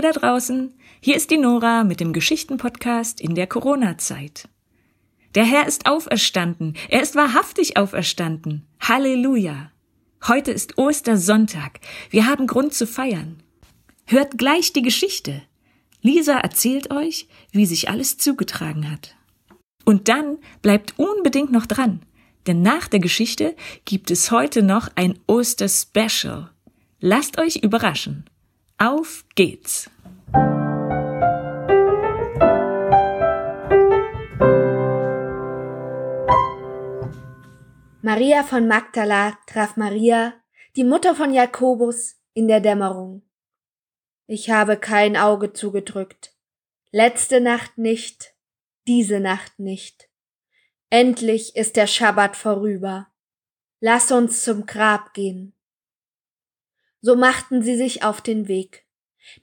Ihr da draußen, hier ist die Nora mit dem Geschichtenpodcast in der Corona-Zeit. Der Herr ist auferstanden, er ist wahrhaftig auferstanden. Halleluja. Heute ist Ostersonntag, wir haben Grund zu feiern. Hört gleich die Geschichte. Lisa erzählt euch, wie sich alles zugetragen hat. Und dann bleibt unbedingt noch dran, denn nach der Geschichte gibt es heute noch ein Oster-Special. Lasst euch überraschen. Auf geht's! Maria von Magdala traf Maria, die Mutter von Jakobus, in der Dämmerung. Ich habe kein Auge zugedrückt. Letzte Nacht nicht, diese Nacht nicht. Endlich ist der Schabbat vorüber. Lass uns zum Grab gehen. So machten sie sich auf den Weg.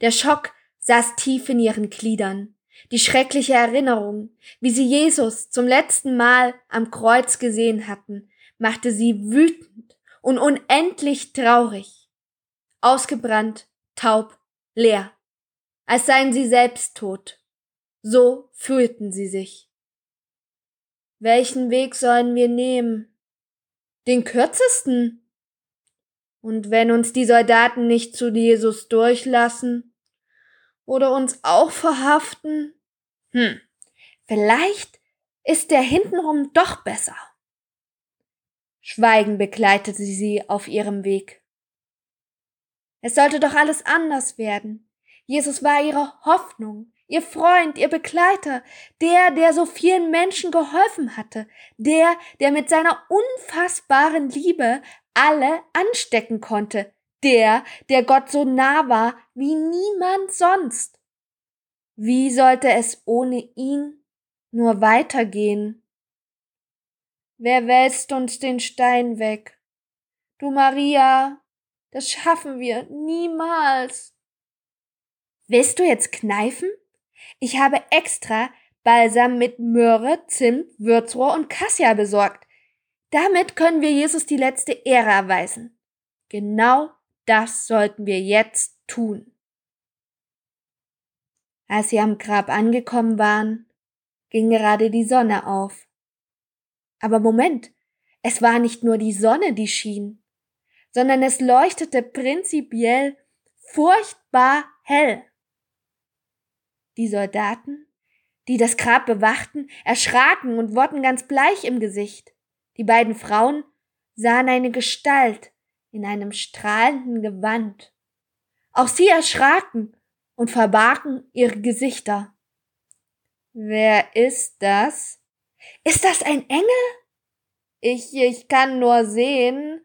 Der Schock saß tief in ihren Gliedern. Die schreckliche Erinnerung, wie sie Jesus zum letzten Mal am Kreuz gesehen hatten, machte sie wütend und unendlich traurig. Ausgebrannt, taub, leer, als seien sie selbst tot. So fühlten sie sich. Welchen Weg sollen wir nehmen? Den kürzesten, und wenn uns die Soldaten nicht zu Jesus durchlassen oder uns auch verhaften, hm, vielleicht ist der hintenrum doch besser. Schweigen begleitete sie auf ihrem Weg. Es sollte doch alles anders werden. Jesus war ihre Hoffnung, ihr Freund, ihr Begleiter, der, der so vielen Menschen geholfen hatte, der, der mit seiner unfassbaren Liebe alle anstecken konnte, der, der Gott so nah war wie niemand sonst. Wie sollte es ohne ihn nur weitergehen? Wer wälzt uns den Stein weg? Du Maria, das schaffen wir niemals. Willst du jetzt kneifen? Ich habe extra Balsam mit Möhre, Zimt, Würzrohr und Kassia besorgt. Damit können wir Jesus die letzte Ehre erweisen. Genau das sollten wir jetzt tun. Als sie am Grab angekommen waren, ging gerade die Sonne auf. Aber Moment, es war nicht nur die Sonne, die schien, sondern es leuchtete prinzipiell furchtbar hell. Die Soldaten, die das Grab bewachten, erschraken und wurden ganz bleich im Gesicht. Die beiden Frauen sahen eine Gestalt in einem strahlenden Gewand. Auch sie erschraken und verbargen ihre Gesichter. Wer ist das? Ist das ein Engel? Ich, ich kann nur sehen,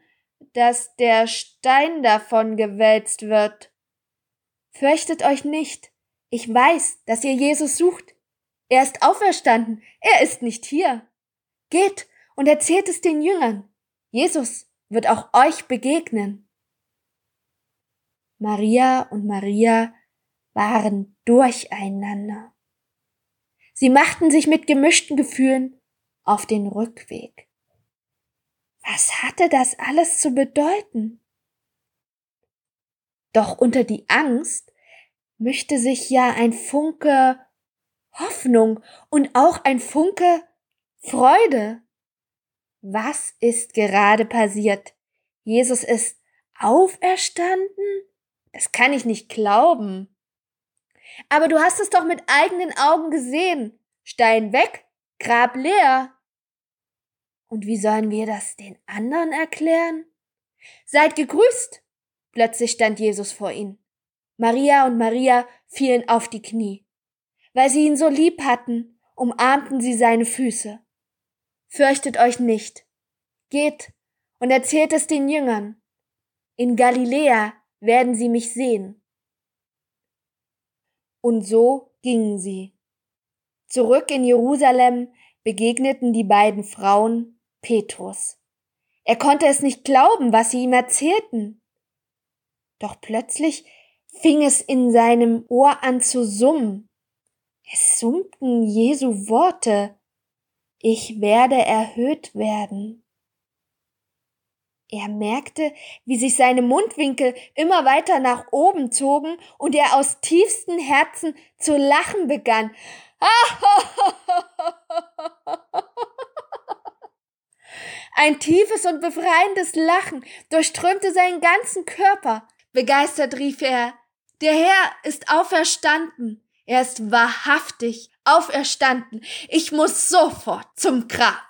dass der Stein davon gewälzt wird. Fürchtet euch nicht. Ich weiß, dass ihr Jesus sucht. Er ist auferstanden. Er ist nicht hier. Geht und erzählt es den Jüngern. Jesus wird auch euch begegnen. Maria und Maria waren durcheinander. Sie machten sich mit gemischten Gefühlen auf den Rückweg. Was hatte das alles zu bedeuten? Doch unter die Angst mischte sich ja ein Funke Hoffnung und auch ein Funke Freude. Was ist gerade passiert? Jesus ist auferstanden? Das kann ich nicht glauben. Aber du hast es doch mit eigenen Augen gesehen. Stein weg, Grab leer. Und wie sollen wir das den anderen erklären? Seid gegrüßt! Plötzlich stand Jesus vor ihnen. Maria und Maria fielen auf die Knie. Weil sie ihn so lieb hatten, umarmten sie seine Füße. Fürchtet euch nicht. Geht und erzählt es den Jüngern. In Galiläa werden sie mich sehen. Und so gingen sie. Zurück in Jerusalem begegneten die beiden Frauen Petrus. Er konnte es nicht glauben, was sie ihm erzählten. Doch plötzlich fing es in seinem Ohr an zu summen. Es summten Jesu Worte ich werde erhöht werden. Er merkte, wie sich seine Mundwinkel immer weiter nach oben zogen und er aus tiefstem Herzen zu lachen begann. Ein tiefes und befreiendes Lachen durchströmte seinen ganzen Körper. Begeistert rief er, der Herr ist auferstanden. Er ist wahrhaftig auferstanden. Ich muss sofort zum Grab.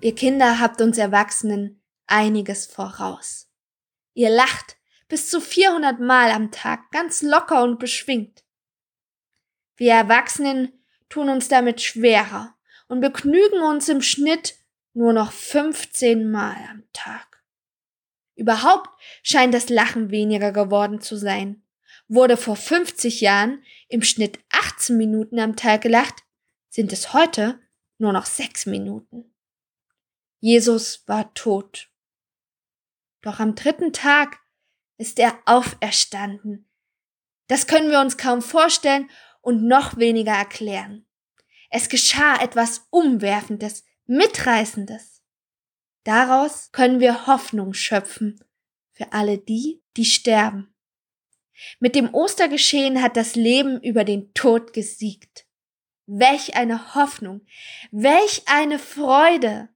Ihr Kinder habt uns Erwachsenen einiges voraus. Ihr lacht bis zu 400 Mal am Tag ganz locker und beschwingt. Wir Erwachsenen tun uns damit schwerer und begnügen uns im Schnitt nur noch 15 Mal am Tag. Überhaupt scheint das Lachen weniger geworden zu sein. Wurde vor 50 Jahren im Schnitt 18 Minuten am Tag gelacht, sind es heute nur noch 6 Minuten. Jesus war tot. Doch am dritten Tag ist er auferstanden. Das können wir uns kaum vorstellen und noch weniger erklären. Es geschah etwas Umwerfendes, Mitreißendes. Daraus können wir Hoffnung schöpfen für alle die, die sterben. Mit dem Ostergeschehen hat das Leben über den Tod gesiegt. Welch eine Hoffnung, welch eine Freude.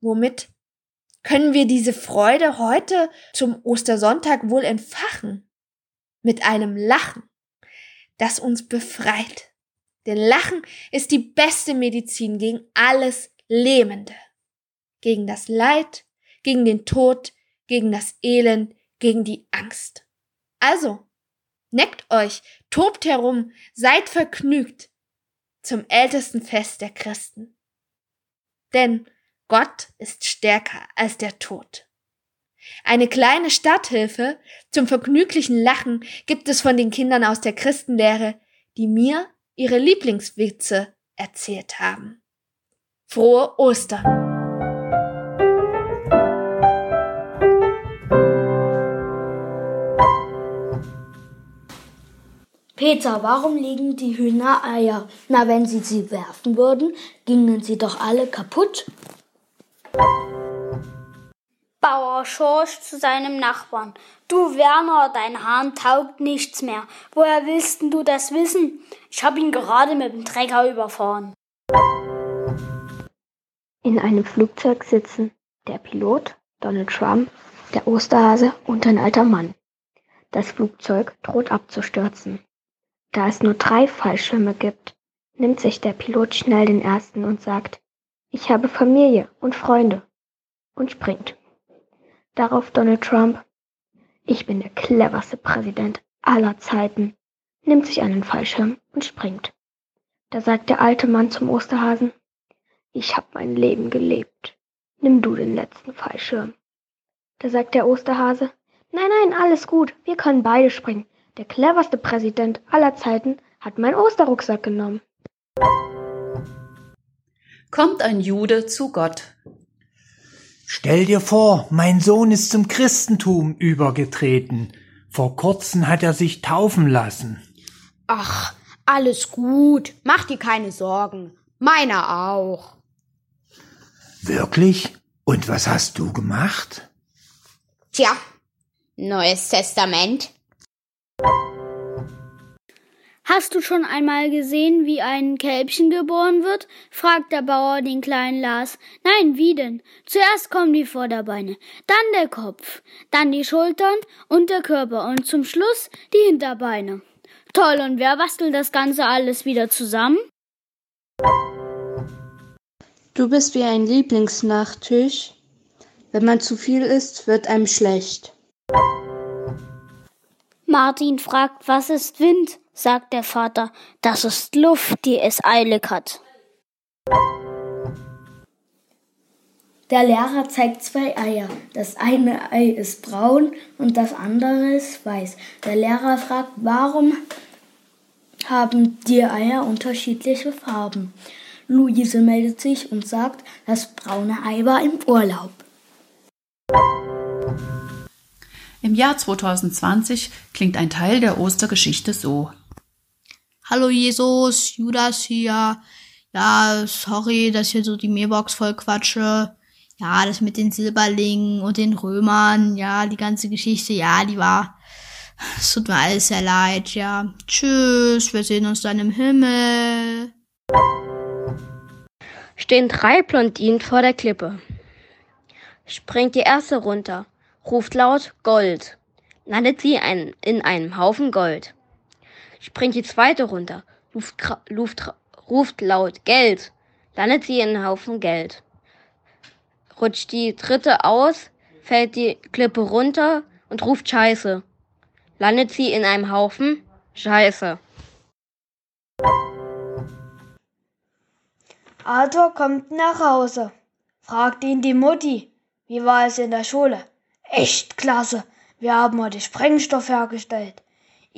Womit können wir diese Freude heute zum Ostersonntag wohl entfachen? Mit einem Lachen, das uns befreit. Denn Lachen ist die beste Medizin gegen alles Lähmende. Gegen das Leid, gegen den Tod, gegen das Elend, gegen die Angst. Also, neckt euch, tobt herum, seid vergnügt zum ältesten Fest der Christen. Denn Gott ist stärker als der Tod. Eine kleine Starthilfe zum vergnüglichen Lachen gibt es von den Kindern aus der Christenlehre, die mir ihre Lieblingswitze erzählt haben. Frohe Ostern! Peter, warum legen die Hühner Eier? Na, wenn sie sie werfen würden, gingen sie doch alle kaputt. Bauer Schorsch zu seinem Nachbarn. Du Werner, dein Hahn taugt nichts mehr. Woher willst du das wissen? Ich hab ihn gerade mit dem Trecker überfahren. In einem Flugzeug sitzen der Pilot, Donald Trump, der Osterhase und ein alter Mann. Das Flugzeug droht abzustürzen. Da es nur drei Fallschirme gibt, nimmt sich der Pilot schnell den ersten und sagt, ich habe Familie und Freunde und springt. Darauf Donald Trump, ich bin der cleverste Präsident aller Zeiten, nimmt sich einen Fallschirm und springt. Da sagt der alte Mann zum Osterhasen, ich hab mein Leben gelebt. Nimm du den letzten Fallschirm. Da sagt der Osterhase, nein, nein, alles gut, wir können beide springen. Der cleverste Präsident aller Zeiten hat meinen Osterrucksack genommen. Kommt ein Jude zu Gott. Stell dir vor, mein Sohn ist zum Christentum übergetreten. Vor kurzem hat er sich taufen lassen. Ach, alles gut. Mach dir keine Sorgen. Meiner auch. Wirklich? Und was hast du gemacht? Tja, Neues Testament. Hast du schon einmal gesehen, wie ein Kälbchen geboren wird? fragt der Bauer den kleinen Lars. Nein, wie denn? Zuerst kommen die Vorderbeine, dann der Kopf, dann die Schultern und der Körper und zum Schluss die Hinterbeine. Toll, und wer bastelt das Ganze alles wieder zusammen? Du bist wie ein Lieblingsnachtisch. Wenn man zu viel isst, wird einem schlecht. Martin fragt, was ist Wind? Sagt der Vater, das ist Luft, die es eilig hat. Der Lehrer zeigt zwei Eier. Das eine Ei ist braun und das andere ist weiß. Der Lehrer fragt, warum haben die Eier unterschiedliche Farben? Luise meldet sich und sagt, das braune Ei war im Urlaub. Im Jahr 2020 klingt ein Teil der Ostergeschichte so. Hallo Jesus, Judas hier. Ja, sorry, dass hier so die Mailbox voll quatsche. Ja, das mit den Silberlingen und den Römern, ja, die ganze Geschichte, ja, die war. Es tut mir alles sehr leid, ja. Tschüss, wir sehen uns dann im Himmel. Stehen drei Blondinen vor der Klippe. Springt die erste runter, ruft laut Gold. Landet sie in einem Haufen Gold. Springt die zweite runter, ruft, ruft, ruft laut Geld. Landet sie in einem Haufen Geld. Rutscht die dritte aus, fällt die Klippe runter und ruft Scheiße. Landet sie in einem Haufen Scheiße. Arthur kommt nach Hause, fragt ihn die Mutti, wie war es in der Schule? Echt klasse, wir haben heute Sprengstoff hergestellt.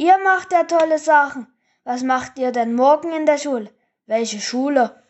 Ihr macht ja tolle Sachen. Was macht ihr denn morgen in der Schule? Welche Schule?